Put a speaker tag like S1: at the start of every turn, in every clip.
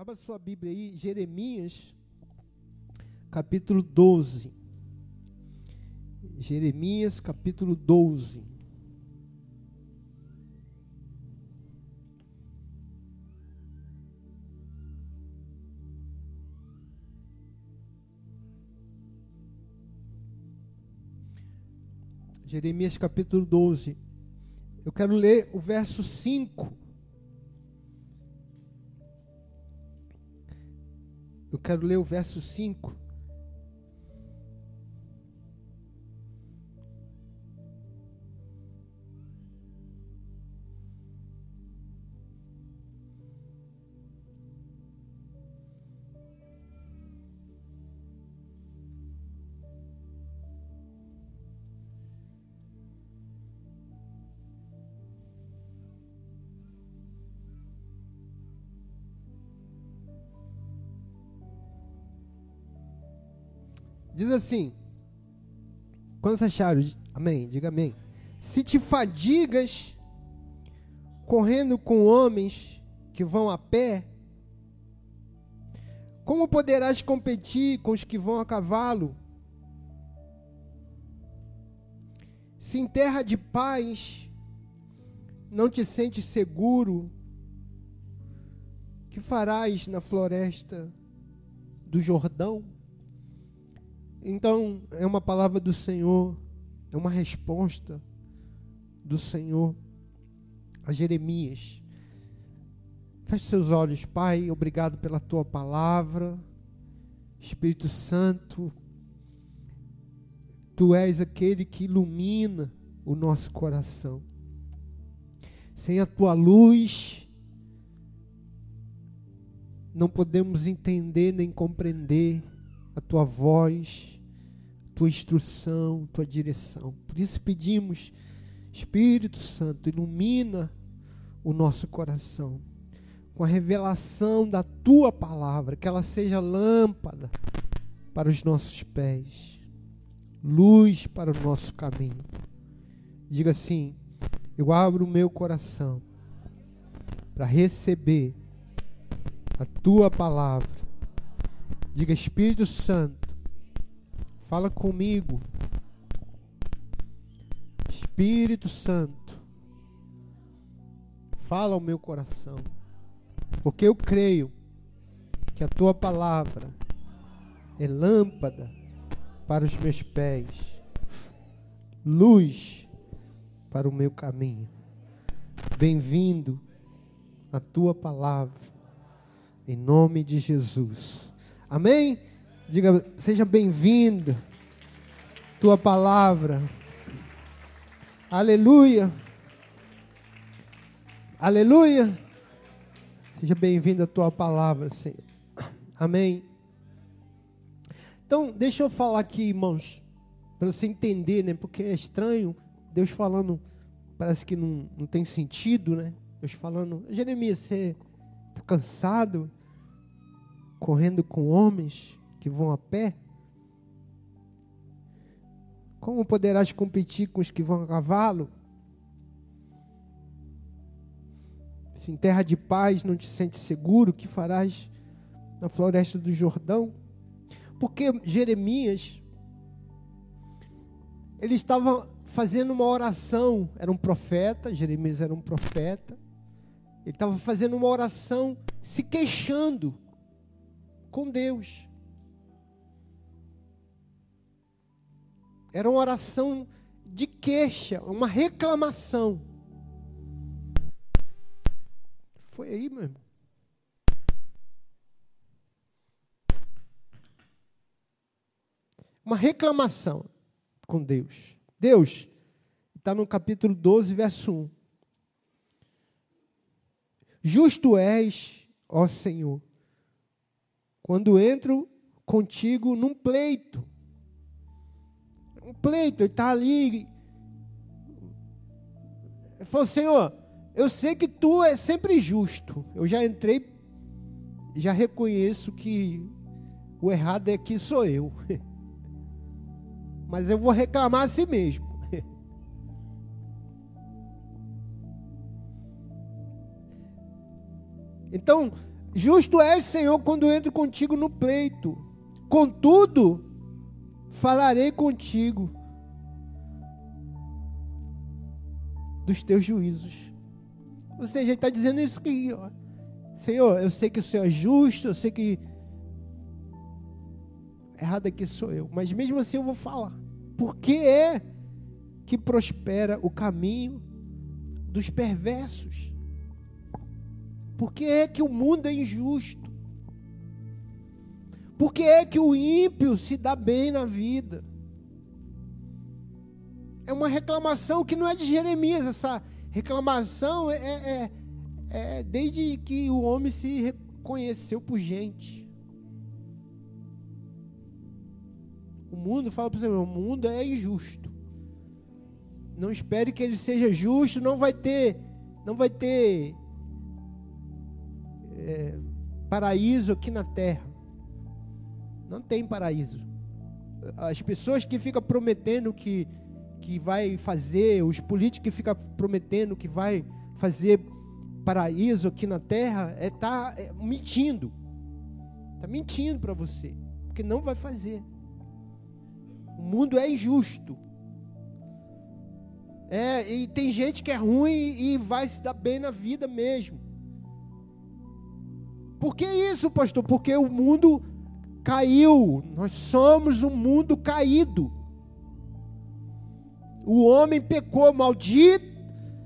S1: Abra sua Bíblia aí, Jeremias, capítulo 12. Jeremias, capítulo 12. Jeremias capítulo 12. Eu quero ler o verso 5. Eu quero ler o verso 5. Diz assim: Quantos acharam? Amém, diga amém. Se te fadigas correndo com homens que vão a pé, como poderás competir com os que vão a cavalo? Se em terra de paz não te sentes seguro, que farás na floresta do Jordão? Então, é uma palavra do Senhor, é uma resposta do Senhor a Jeremias. Feche seus olhos, Pai, obrigado pela tua palavra. Espírito Santo, tu és aquele que ilumina o nosso coração. Sem a tua luz, não podemos entender nem compreender a tua voz, tua instrução, tua direção. Por isso pedimos, Espírito Santo, ilumina o nosso coração com a revelação da tua palavra, que ela seja lâmpada para os nossos pés, luz para o nosso caminho. Diga assim: eu abro o meu coração para receber a tua palavra Diga, Espírito Santo, fala comigo. Espírito Santo, fala ao meu coração, porque eu creio que a tua palavra é lâmpada para os meus pés, luz para o meu caminho. Bem-vindo a tua palavra, em nome de Jesus. Amém? Diga, seja bem-vindo. Tua palavra. Aleluia. Aleluia. Seja bem-vindo a tua palavra, Senhor. Amém. Então, deixa eu falar aqui, irmãos, para você entender, né? Porque é estranho Deus falando, parece que não, não tem sentido, né? Deus falando, Jeremias, você está cansado? Correndo com homens que vão a pé? Como poderás competir com os que vão a cavalo? Se em terra de paz não te sentes seguro, o que farás na floresta do Jordão? Porque Jeremias, ele estava fazendo uma oração, era um profeta, Jeremias era um profeta, ele estava fazendo uma oração se queixando com Deus. Era uma oração de queixa, uma reclamação. Foi aí, meu irmão. Uma reclamação com Deus. Deus, está no capítulo 12, verso 1. Justo és, ó Senhor, quando entro contigo num pleito. Um pleito, ele está ali. Ele falou, Senhor, eu sei que tu é sempre justo. Eu já entrei, já reconheço que o errado é que sou eu. Mas eu vou reclamar a si mesmo. Então, Justo és, Senhor, quando entro contigo no pleito. Contudo, falarei contigo dos teus juízos. Ou seja, ele está dizendo isso aqui, ó. Senhor, eu sei que o Senhor é justo, eu sei que errado aqui sou eu, mas mesmo assim eu vou falar. Por que é que prospera o caminho dos perversos? Por que é que o mundo é injusto? Por que é que o ímpio se dá bem na vida? É uma reclamação que não é de Jeremias, essa reclamação é, é, é desde que o homem se reconheceu por gente. O mundo, fala para você, o mundo é injusto. Não espere que ele seja justo, não vai ter, não vai ter é, paraíso aqui na terra. Não tem paraíso. As pessoas que ficam prometendo que, que vai fazer, os políticos que ficam prometendo que vai fazer paraíso aqui na terra, é tá é, mentindo. Está mentindo para você, porque não vai fazer. O mundo é injusto. É, e tem gente que é ruim e vai se dar bem na vida mesmo. Por que isso, pastor? Porque o mundo caiu. Nós somos um mundo caído. O homem pecou, maldito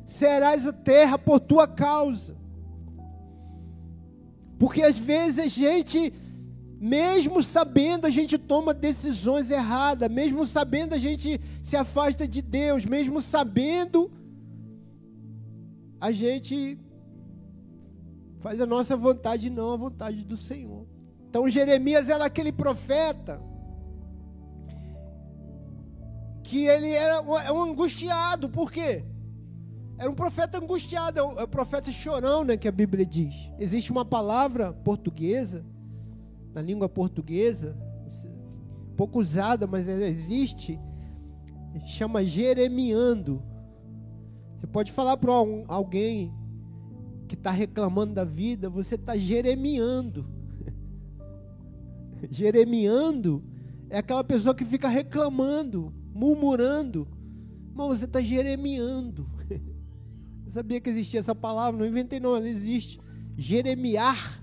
S1: serás a terra por tua causa. Porque às vezes a gente, mesmo sabendo, a gente toma decisões erradas, mesmo sabendo, a gente se afasta de Deus, mesmo sabendo, a gente Faz a nossa vontade e não a vontade do Senhor. Então Jeremias era aquele profeta que ele era um angustiado, por quê? Era um profeta angustiado, é é profeta chorão, né, que a Bíblia diz. Existe uma palavra portuguesa, na língua portuguesa, pouco usada, mas ela existe, chama jeremiando. Você pode falar para alguém que está reclamando da vida, você está jeremiando. jeremiando é aquela pessoa que fica reclamando, murmurando. Mas você está jeremiando. Eu sabia que existia essa palavra, não inventei não, ela existe. Jeremiar.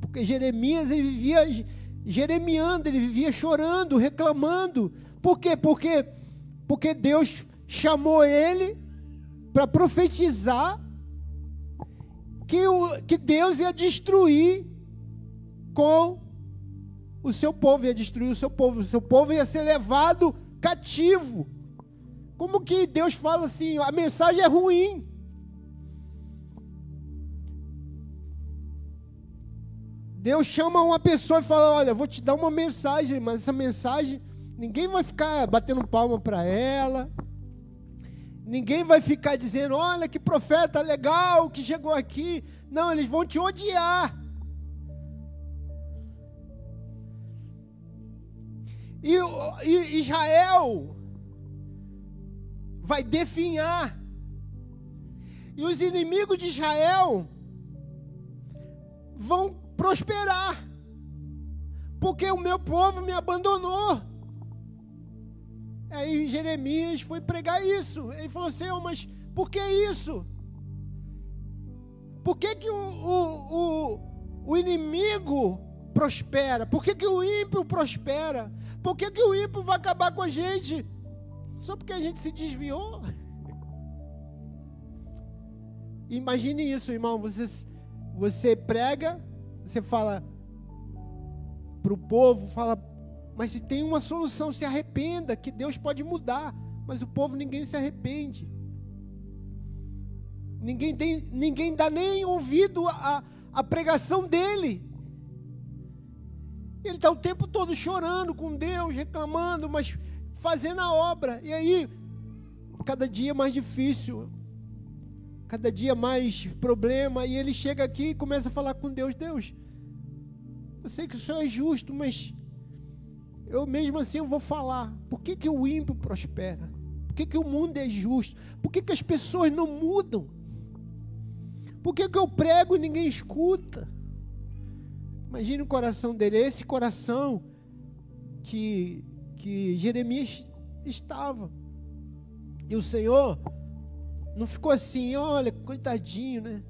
S1: Porque Jeremias ele vivia jeremiando, ele vivia chorando, reclamando. Por quê? Porque, porque Deus chamou ele para profetizar que, o, que Deus ia destruir com o seu povo, ia destruir o seu povo, o seu povo ia ser levado cativo. Como que Deus fala assim? A mensagem é ruim. Deus chama uma pessoa e fala: Olha, vou te dar uma mensagem, mas essa mensagem, ninguém vai ficar batendo palma para ela, Ninguém vai ficar dizendo: olha que profeta legal que chegou aqui. Não, eles vão te odiar. E, e Israel vai definhar. E os inimigos de Israel vão prosperar. Porque o meu povo me abandonou. Aí Jeremias foi pregar isso. Ele falou: Senhor, mas por que isso? Por que, que o, o, o, o inimigo prospera? Por que, que o ímpio prospera? Por que, que o ímpio vai acabar com a gente? Só porque a gente se desviou? Imagine isso, irmão. Você, você prega, você fala para o povo, fala mas se tem uma solução, se arrependa, que Deus pode mudar. Mas o povo ninguém se arrepende. Ninguém, tem, ninguém dá nem ouvido à, a pregação dele. Ele está o tempo todo chorando com Deus, reclamando, mas fazendo a obra. E aí, cada dia mais difícil, cada dia mais problema. E ele chega aqui e começa a falar com Deus: Deus, eu sei que o Senhor é justo, mas eu mesmo assim eu vou falar. Por que, que o ímpio prospera? Por que, que o mundo é justo? Por que, que as pessoas não mudam? Por que, que eu prego e ninguém escuta? Imagine o coração dele, esse coração que, que Jeremias estava. E o Senhor não ficou assim, olha, coitadinho, né?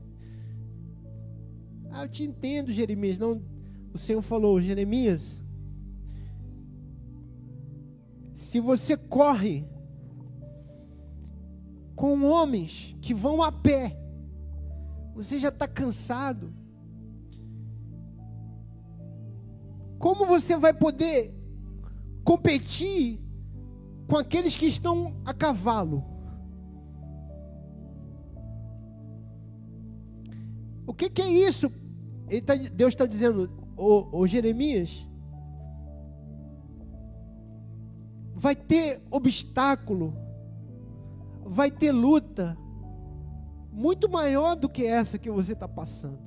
S1: Ah, eu te entendo, Jeremias. Não, o Senhor falou, Jeremias, se você corre com homens que vão a pé, você já está cansado. Como você vai poder competir com aqueles que estão a cavalo? O que, que é isso? Tá, Deus está dizendo, ô, ô Jeremias, vai ter obstáculo, vai ter luta, muito maior do que essa que você está passando.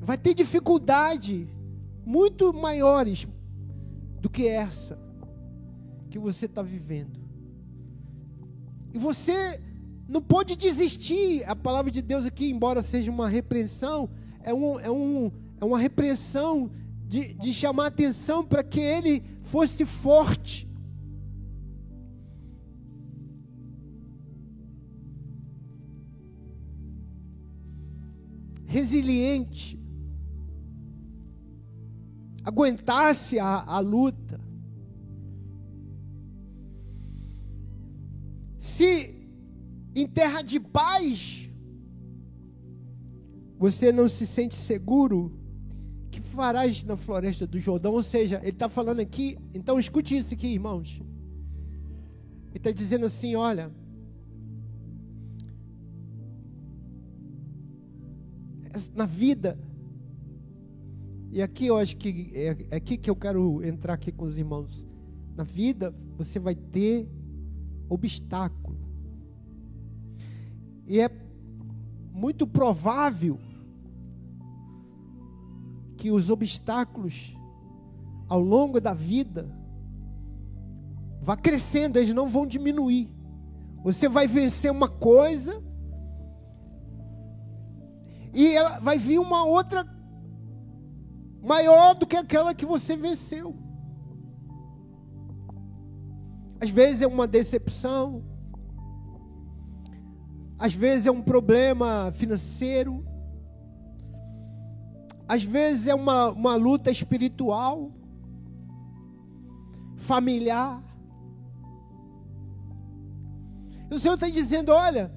S1: Vai ter dificuldade muito maiores do que essa que você está vivendo. E você não pode desistir. A palavra de Deus aqui, embora seja uma repreensão, é, um, é, um, é uma repreensão de, de chamar atenção para que ele fosse forte. Resiliente aguentasse a, a luta. Se em terra de paz você não se sente seguro, farás na floresta do Jordão? Ou seja, ele está falando aqui, então escute isso aqui, irmãos. Ele está dizendo assim: olha, na vida e aqui eu acho que é, é aqui que eu quero entrar aqui com os irmãos. Na vida você vai ter obstáculo. E é muito provável que os obstáculos ao longo da vida vá crescendo, eles não vão diminuir. Você vai vencer uma coisa e ela vai vir uma outra maior do que aquela que você venceu. Às vezes é uma decepção, às vezes é um problema financeiro, às vezes é uma, uma luta espiritual, familiar. E o Senhor está dizendo: olha,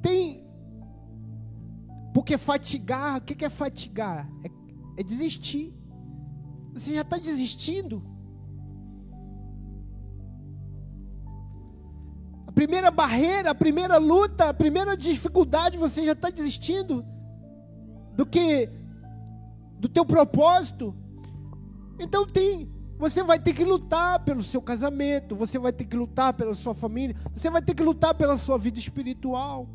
S1: tem. Porque fatigar, o que é fatigar? É, é desistir. Você já está desistindo. A primeira barreira, a primeira luta, a primeira dificuldade, você já está desistindo do que do teu propósito. Então tem, você vai ter que lutar pelo seu casamento, você vai ter que lutar pela sua família, você vai ter que lutar pela sua vida espiritual.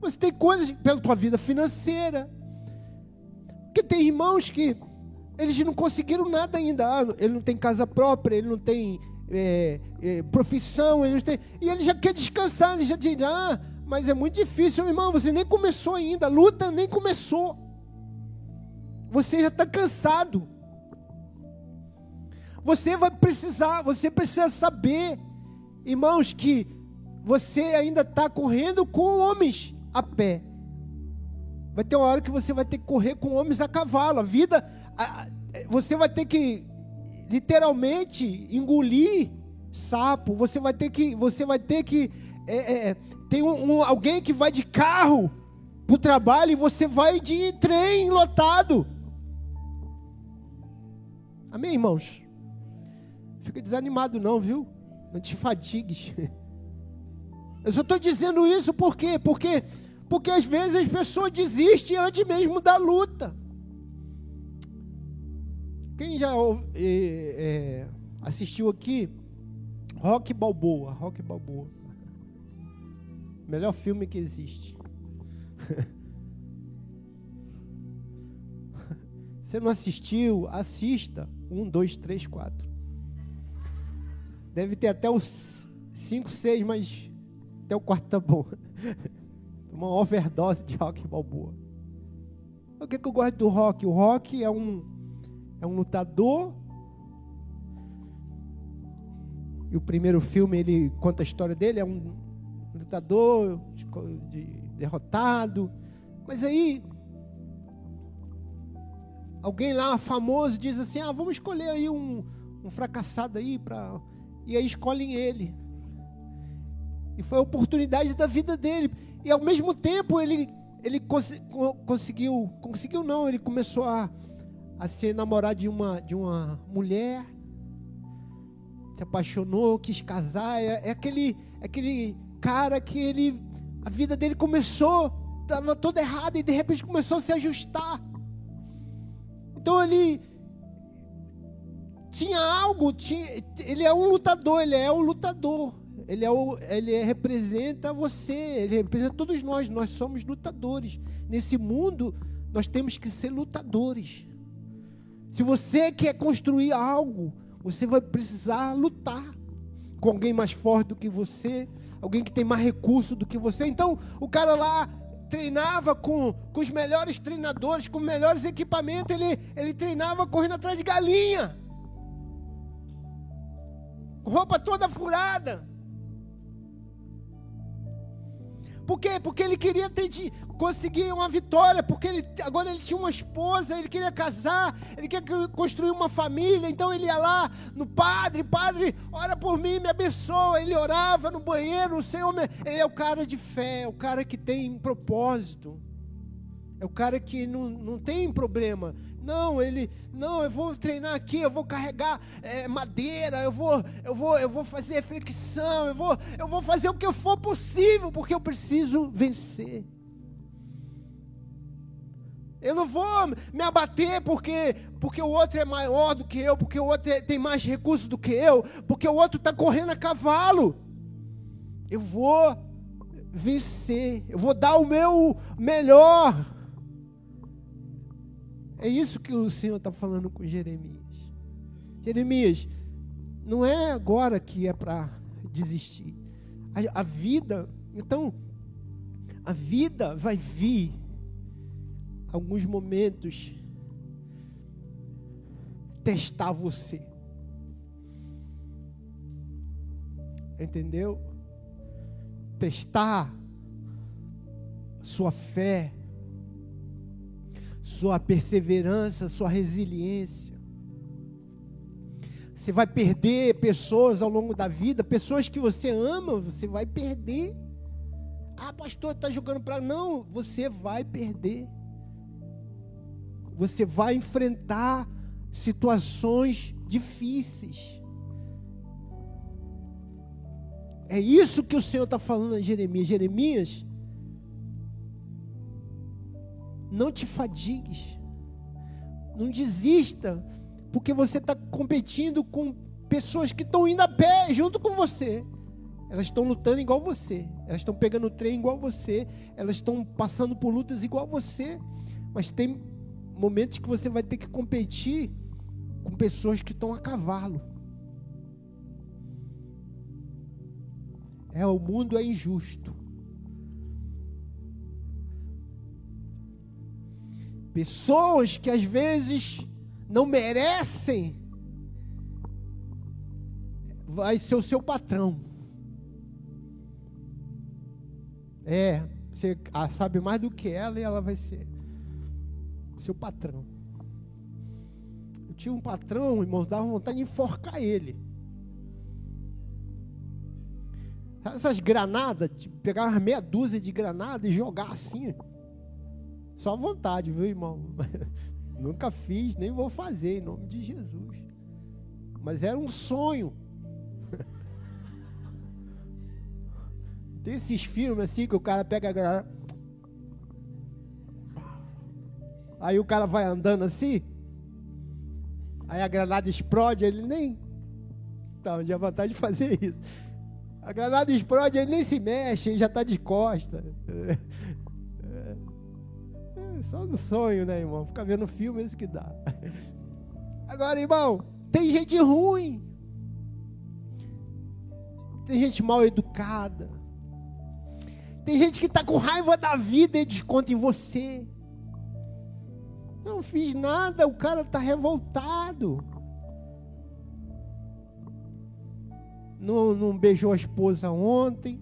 S1: Você tem coisas pela tua vida financeira. Porque tem irmãos que eles não conseguiram nada ainda. Ah, ele não tem casa própria, ele não tem é, é, profissão, ele não tem. E ele já quer descansar, ele já diz, ah, mas é muito difícil, irmão. Você nem começou ainda, a luta nem começou. Você já está cansado. Você vai precisar, você precisa saber, irmãos, que você ainda está correndo com homens a pé. Vai ter uma hora que você vai ter que correr com homens a cavalo. A vida, a, você vai ter que literalmente engolir sapo. Você vai ter que, você vai ter que é, é, é tem um, um, alguém que vai de carro para o trabalho e você vai de trem lotado. Amém, irmãos? Fica desanimado não, viu? Não te fatigues. Eu só estou dizendo isso por quê? Porque porque às vezes as pessoas desistem antes mesmo da luta. Quem já é, é, assistiu aqui? Rock Balboa. Rock Balboa. Melhor filme que existe. Você não assistiu? Assista. Um, dois, três, quatro. Deve ter até os cinco, seis, mas até o quarto tá bom. Uma overdose de rock balboa. O que, que eu gosto do rock? O rock é um, é um lutador. E o primeiro filme ele conta a história dele, é um lutador de, derrotado. Mas aí alguém lá famoso diz assim: "Ah, vamos escolher aí um, um fracassado aí para e aí escolhem ele. E foi a oportunidade da vida dele. E ao mesmo tempo ele, ele cons conseguiu, conseguiu não, ele começou a, a se enamorar de uma, de uma mulher, se apaixonou, quis casar. É, é aquele, é aquele cara que ele, a vida dele começou, estava toda errada e de repente começou a se ajustar. Então ele tinha algo, tinha, ele é um lutador, ele é um lutador. Ele, é o, ele representa você, ele representa todos nós, nós somos lutadores. Nesse mundo, nós temos que ser lutadores. Se você quer construir algo, você vai precisar lutar com alguém mais forte do que você, alguém que tem mais recurso do que você. Então, o cara lá treinava com, com os melhores treinadores, com melhores equipamentos, ele, ele treinava correndo atrás de galinha roupa toda furada. Por quê? Porque ele queria ter de conseguir uma vitória, porque ele, agora ele tinha uma esposa, ele queria casar, ele queria construir uma família, então ele ia lá no padre, padre, ora por mim, me abençoa. Ele orava no banheiro, o Senhor, ele é o cara de fé, é o cara que tem propósito. É o cara que não, não tem problema. Não, ele, não, eu vou treinar aqui, eu vou carregar é, madeira, eu vou, eu vou, eu vou fazer flexão, eu vou, eu vou fazer o que for possível, porque eu preciso vencer. Eu não vou me abater porque, porque o outro é maior do que eu, porque o outro é, tem mais recursos do que eu, porque o outro está correndo a cavalo. Eu vou vencer, eu vou dar o meu melhor. É isso que o Senhor está falando com Jeremias. Jeremias, não é agora que é para desistir. A, a, vida, então, a vida vai vir alguns momentos testar você. Entendeu? Testar sua fé sua perseverança, sua resiliência. Você vai perder pessoas ao longo da vida, pessoas que você ama, você vai perder. Ah, pastor, está jogando para. Não, você vai perder. Você vai enfrentar situações difíceis. É isso que o Senhor está falando a Jeremias. Jeremias, Não te fadigues. Não desista, porque você está competindo com pessoas que estão indo a pé junto com você. Elas estão lutando igual você. Elas estão pegando trem igual você. Elas estão passando por lutas igual você. Mas tem momentos que você vai ter que competir com pessoas que estão a cavalo. É, o mundo é injusto. Pessoas que às vezes não merecem, vai ser o seu patrão. É, você sabe mais do que ela e ela vai ser seu patrão. Eu tinha um patrão, irmão, dava vontade de enforcar ele. Essas granadas, tipo, pegar umas meia dúzia de granadas e jogar assim. Só vontade, viu, irmão? Nunca fiz, nem vou fazer, em nome de Jesus. Mas era um sonho. Tem esses filmes assim que o cara pega a granada. Aí o cara vai andando assim. Aí a granada explode, ele nem. Então, tinha vontade de fazer isso. A granada explode, ele nem se mexe, ele já está de costa. Só no sonho, né, irmão? Ficar vendo filme, é isso que dá. Agora, irmão, tem gente ruim. Tem gente mal educada. Tem gente que está com raiva da vida e desconta em você. Não fiz nada, o cara está revoltado. Não, não beijou a esposa ontem.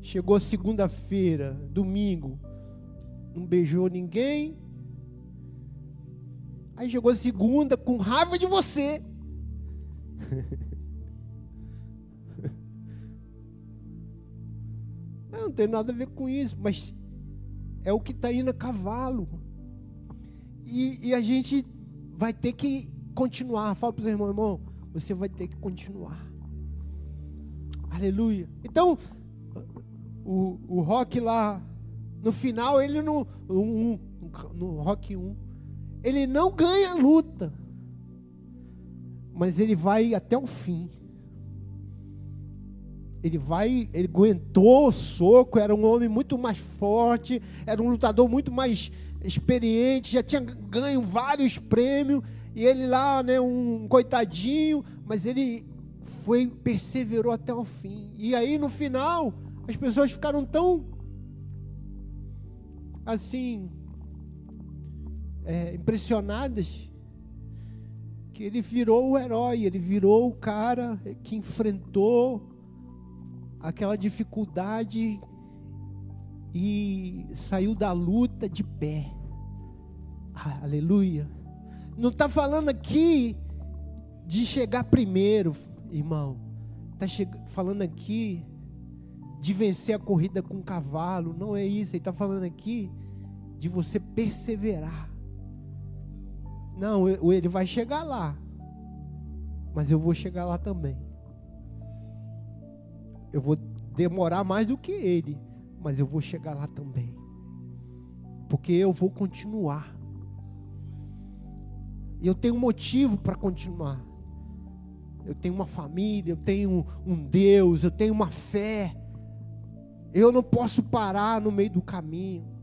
S1: Chegou segunda-feira, domingo, não beijou ninguém. Aí chegou segunda com raiva de você. não tem nada a ver com isso, mas é o que está indo a cavalo. E, e, a gente vai ter que continuar. Fala para os irmãos, irmão, você vai ter que continuar. Aleluia. Então, o, o rock lá, no final, ele não. Um, no rock 1, ele não ganha a luta, mas ele vai até o fim. Ele vai, ele aguentou o soco, era um homem muito mais forte, era um lutador muito mais experiente, já tinha ganho vários prêmios, e ele lá, né, um coitadinho, mas ele foi perseverou até o fim. E aí no final, as pessoas ficaram tão assim é, impressionadas que ele virou o herói, ele virou o cara que enfrentou aquela dificuldade e saiu da luta de pé. Ah, aleluia. Não está falando aqui de chegar primeiro, irmão. Está falando aqui de vencer a corrida com o cavalo. Não é isso. Ele está falando aqui de você perseverar. Não, ele vai chegar lá. Mas eu vou chegar lá também. Eu vou demorar mais do que ele. Mas eu vou chegar lá também. Porque eu vou continuar. E eu tenho motivo para continuar. Eu tenho uma família, eu tenho um Deus, eu tenho uma fé. Eu não posso parar no meio do caminho.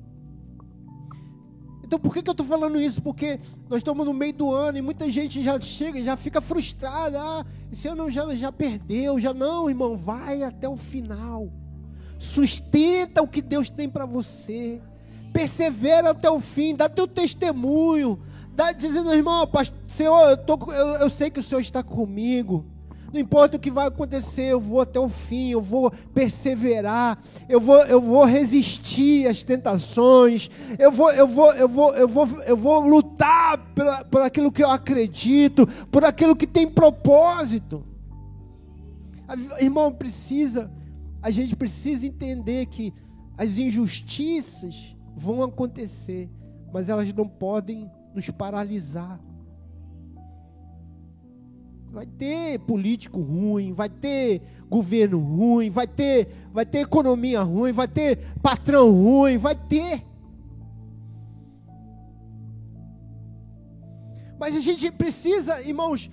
S1: Então por que, que eu estou falando isso? Porque nós estamos no meio do ano e muita gente já chega e já fica frustrada. Ah, esse ano já, já perdeu, já não, irmão, vai até o final. Sustenta o que Deus tem para você. Persevera até o fim, dá teu testemunho. Dá, dizendo, irmão, pastor, Senhor, eu, tô, eu, eu sei que o Senhor está comigo. Não importa o que vai acontecer, eu vou até o fim, eu vou perseverar, eu vou, eu vou resistir às tentações, eu vou, eu vou, eu vou, eu vou, eu vou lutar por, por aquilo que eu acredito, por aquilo que tem propósito. Irmão, precisa, a gente precisa entender que as injustiças vão acontecer, mas elas não podem nos paralisar. Vai ter político ruim, vai ter governo ruim, vai ter, vai ter economia ruim, vai ter patrão ruim, vai ter. Mas a gente precisa, irmãos,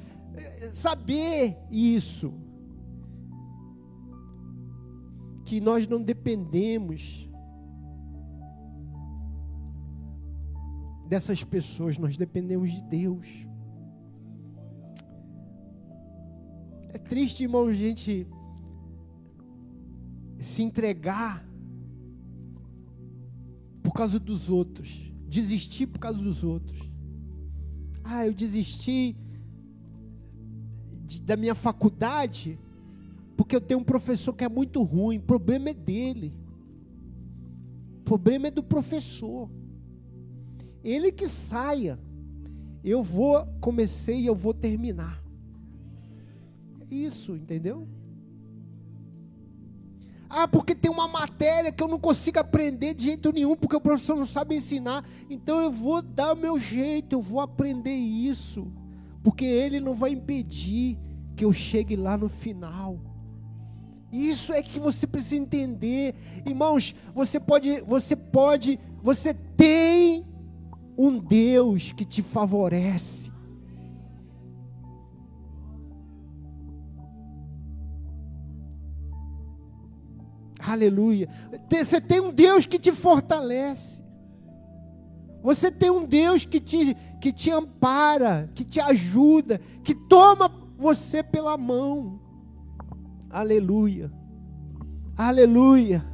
S1: saber isso. Que nós não dependemos dessas pessoas, nós dependemos de Deus. É triste, irmão, a gente se entregar por causa dos outros, desistir por causa dos outros. Ah, eu desisti de, da minha faculdade porque eu tenho um professor que é muito ruim. O problema é dele. O problema é do professor. Ele que saia. Eu vou, comecei e eu vou terminar isso, entendeu? Ah, porque tem uma matéria que eu não consigo aprender de jeito nenhum, porque o professor não sabe ensinar. Então eu vou dar o meu jeito, eu vou aprender isso. Porque ele não vai impedir que eu chegue lá no final. Isso é que você precisa entender. Irmãos, você pode, você pode, você tem um Deus que te favorece. Aleluia. Você tem um Deus que te fortalece. Você tem um Deus que te, que te ampara, que te ajuda, que toma você pela mão. Aleluia. Aleluia.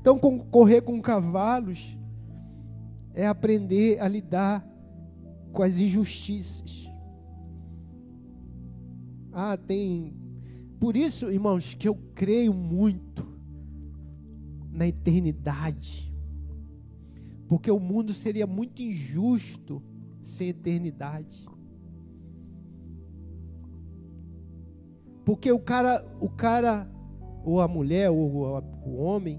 S1: Então, correr com cavalos é aprender a lidar com as injustiças. Ah, tem. Por isso, irmãos, que eu creio muito na eternidade. Porque o mundo seria muito injusto sem eternidade. Porque o cara, o cara, ou a mulher, ou o homem,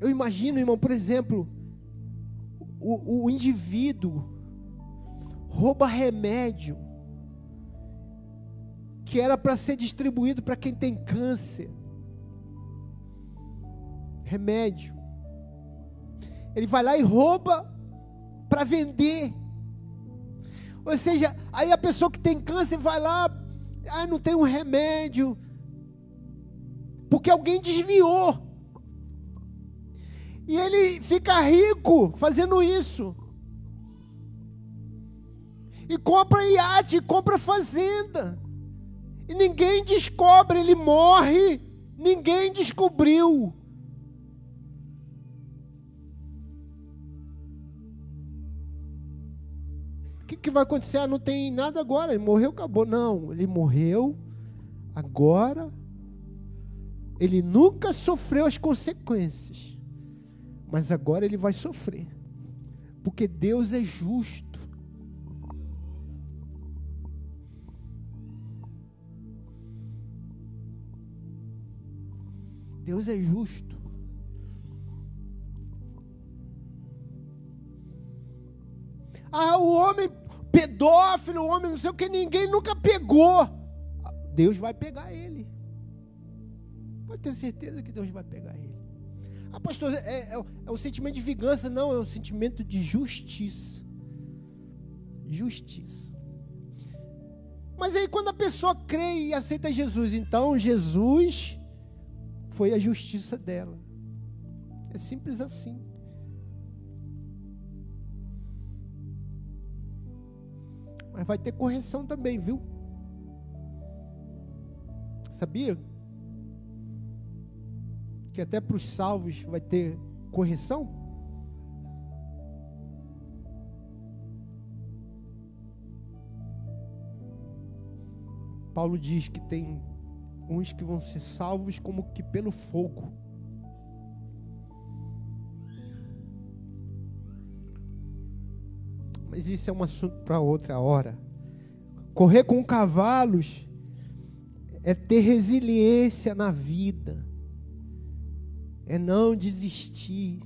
S1: eu imagino, irmão, por exemplo, o, o indivíduo rouba remédio que era para ser distribuído para quem tem câncer. Remédio. Ele vai lá e rouba para vender. Ou seja, aí a pessoa que tem câncer vai lá, ah, não tem um remédio, porque alguém desviou. E ele fica rico fazendo isso. E compra iate, compra fazenda. E ninguém descobre, ele morre, ninguém descobriu. Que, vai acontecer? Ah, não tem nada agora, ele morreu, acabou. Não, ele morreu, agora ele nunca sofreu as consequências mas agora ele vai sofrer, porque Deus é justo. Deus é justo. Ah, o homem pedófilo, homem não sei o que, ninguém nunca pegou. Deus vai pegar ele. Pode ter certeza que Deus vai pegar ele. Ah, pastor, é, é, é um sentimento de vingança. Não, é um sentimento de justiça. Justiça. Mas aí quando a pessoa crê e aceita Jesus, então Jesus foi a justiça dela. É simples assim. Mas vai ter correção também, viu? Sabia? que até para os salvos vai ter correção? Paulo diz que tem uns que vão ser salvos como que pelo fogo. Mas isso é um assunto para outra hora. Correr com cavalos é ter resiliência na vida é não desistir,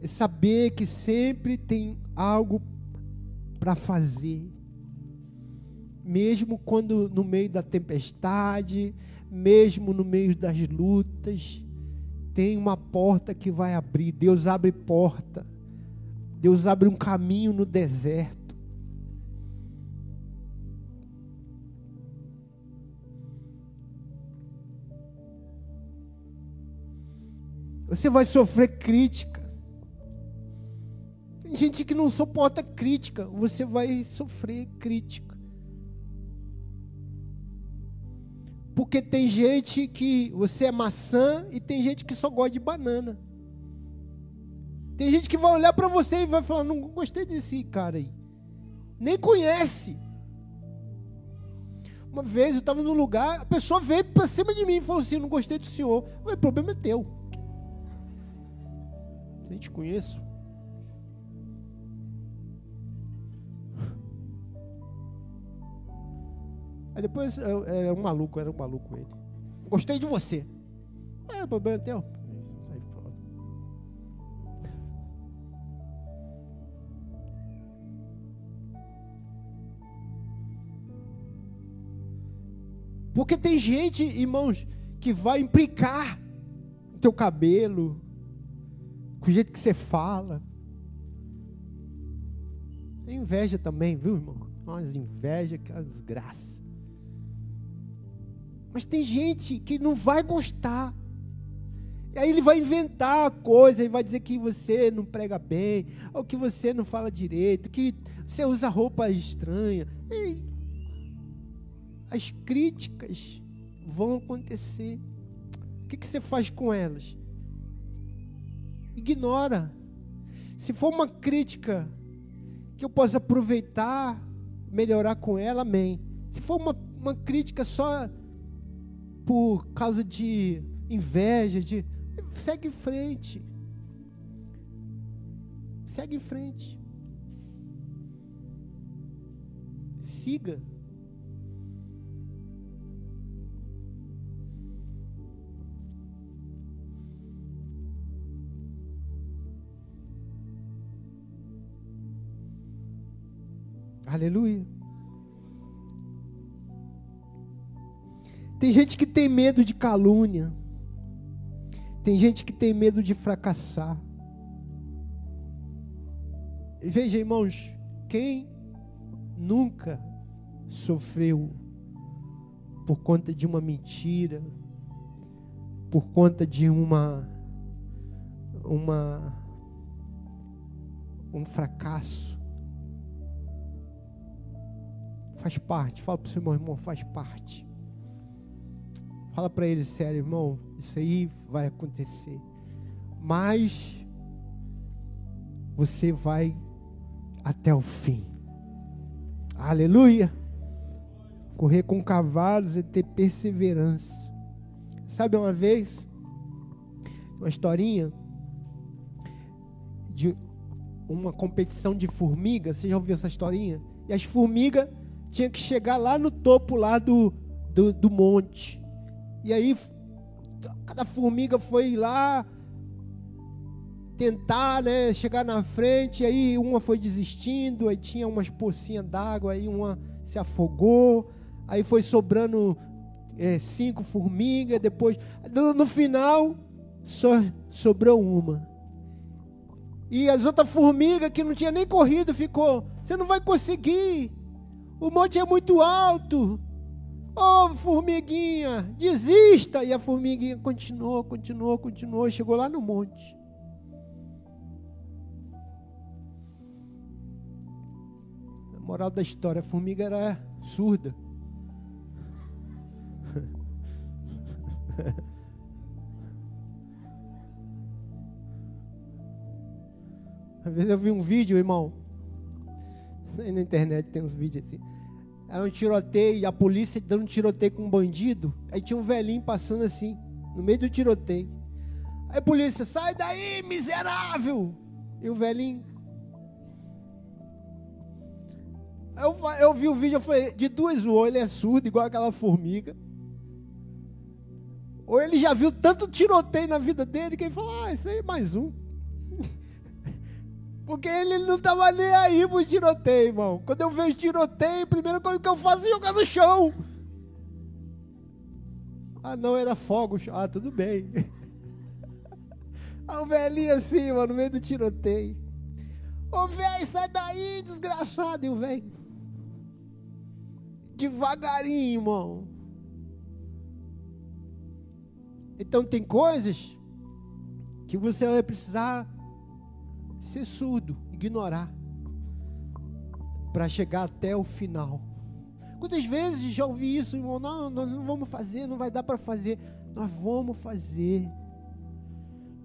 S1: é saber que sempre tem algo para fazer, mesmo quando no meio da tempestade, mesmo no meio das lutas, tem uma porta que vai abrir. Deus abre porta, Deus abre um caminho no deserto. Você vai sofrer crítica. Tem gente que não suporta crítica. Você vai sofrer crítica. Porque tem gente que você é maçã e tem gente que só gosta de banana. Tem gente que vai olhar para você e vai falar: Não gostei desse cara aí. Nem conhece. Uma vez eu estava num lugar, a pessoa veio para cima de mim e falou assim: Não gostei do senhor. O problema é teu nem te conheço. Aí depois era um maluco, era um maluco ele. Gostei de você. É, o problema é teu. Porque tem gente, irmãos, que vai implicar no teu cabelo, com o jeito que você fala. Tem inveja também, viu, irmão? Nossa, inveja que desgraça. Mas tem gente que não vai gostar. E aí ele vai inventar coisa, e vai dizer que você não prega bem, ou que você não fala direito, que você usa roupa estranha. E as críticas vão acontecer. que, que você faz com elas? Ignora. Se for uma crítica que eu possa aproveitar, melhorar com ela, amém. Se for uma, uma crítica só por causa de inveja, de segue em frente. Segue em frente. Siga. Aleluia. Tem gente que tem medo de calúnia. Tem gente que tem medo de fracassar. Veja, irmãos, quem nunca sofreu por conta de uma mentira, por conta de uma uma um fracasso. Faz parte. Fala para o seu irmão, faz parte. Fala para ele sério, irmão, isso aí vai acontecer. Mas você vai até o fim. Aleluia. Correr com cavalos e ter perseverança. Sabe uma vez, uma historinha de uma competição de formigas. Você já ouviu essa historinha? E as formigas tinham que chegar lá no topo lá do, do, do monte. E aí cada formiga foi lá tentar, né, chegar na frente, aí uma foi desistindo, aí tinha umas pocinhas d'água, aí uma se afogou, aí foi sobrando é, cinco formigas, depois, no, no final, só sobrou uma. E as outras formigas que não tinha nem corrido ficou, você não vai conseguir, o monte é muito alto, oh, formiguinha, desista! E a formiguinha continuou, continuou, continuou, chegou lá no monte. A moral da história, a formiga era surda. Às vezes eu vi um vídeo, irmão. Aí na internet tem uns vídeos assim. Era um tiroteio, a polícia dando tiroteio com um bandido. Aí tinha um velhinho passando assim, no meio do tiroteio. Aí a polícia, sai daí, miserável! E o velhinho. Eu, eu vi o vídeo, eu falei, de duas ou ele é surdo, igual aquela formiga. Ou ele já viu tanto tiroteio na vida dele que ele falou, ah, isso aí é mais um. Porque ele não estava nem aí pro tiroteio, irmão. Quando eu vejo tiroteio, a primeira coisa que eu faço é jogar no chão. Ah, não, era fogo. Ah, tudo bem. Ah, o velhinho assim, mano, no meio do tiroteio. Ô, velho, sai daí, desgraçado. E o velho. Devagarinho, irmão. Então tem coisas que você vai precisar ser surdo, ignorar, para chegar até o final. Quantas vezes já ouvi isso, irmão? Não, nós não vamos fazer, não vai dar para fazer. Nós vamos fazer.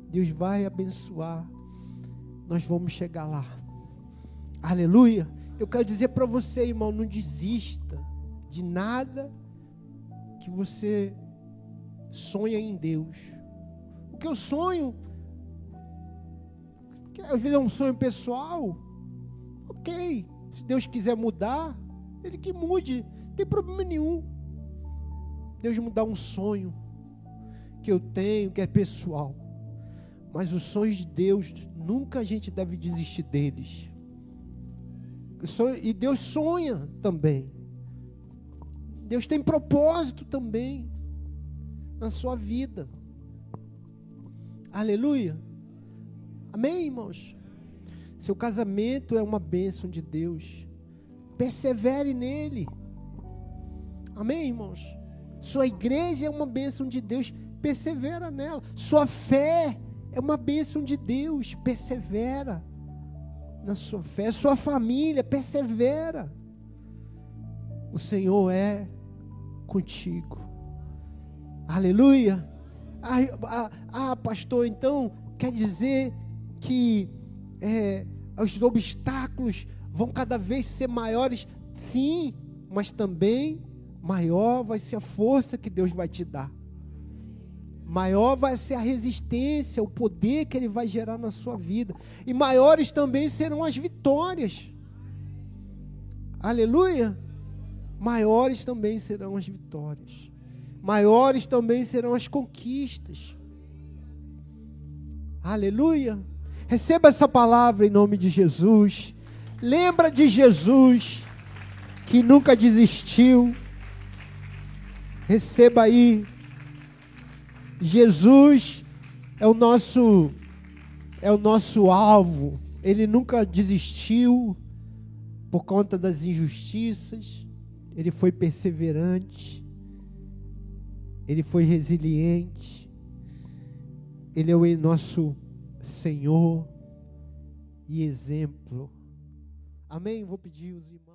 S1: Deus vai abençoar. Nós vamos chegar lá. Aleluia. Eu quero dizer para você, irmão, não desista de nada que você sonha em Deus. O que eu sonho às vezes é um sonho pessoal. Ok. Se Deus quiser mudar, Ele que mude. Não tem problema nenhum. Deus mudar um sonho que eu tenho, que é pessoal. Mas os sonhos de Deus, nunca a gente deve desistir deles. E Deus sonha também. Deus tem propósito também na sua vida. Aleluia. Amém, irmãos? Seu casamento é uma bênção de Deus. Persevere nele. Amém, irmãos? Sua igreja é uma bênção de Deus. Persevera nela. Sua fé é uma bênção de Deus. Persevera na sua fé. Sua família, persevera. O Senhor é contigo. Aleluia. Ah, ah, ah, pastor, então quer dizer que é, os obstáculos vão cada vez ser maiores? Sim, mas também maior vai ser a força que Deus vai te dar. Maior vai ser a resistência, o poder que Ele vai gerar na sua vida. E maiores também serão as vitórias. Aleluia! Maiores também serão as vitórias. Maiores também serão as conquistas. Aleluia! Receba essa palavra em nome de Jesus. Lembra de Jesus que nunca desistiu. Receba aí. Jesus é o nosso é o nosso alvo. Ele nunca desistiu por conta das injustiças. Ele foi perseverante. Ele foi resiliente. Ele é o nosso Senhor e exemplo. Amém? Vou pedir os irmãos.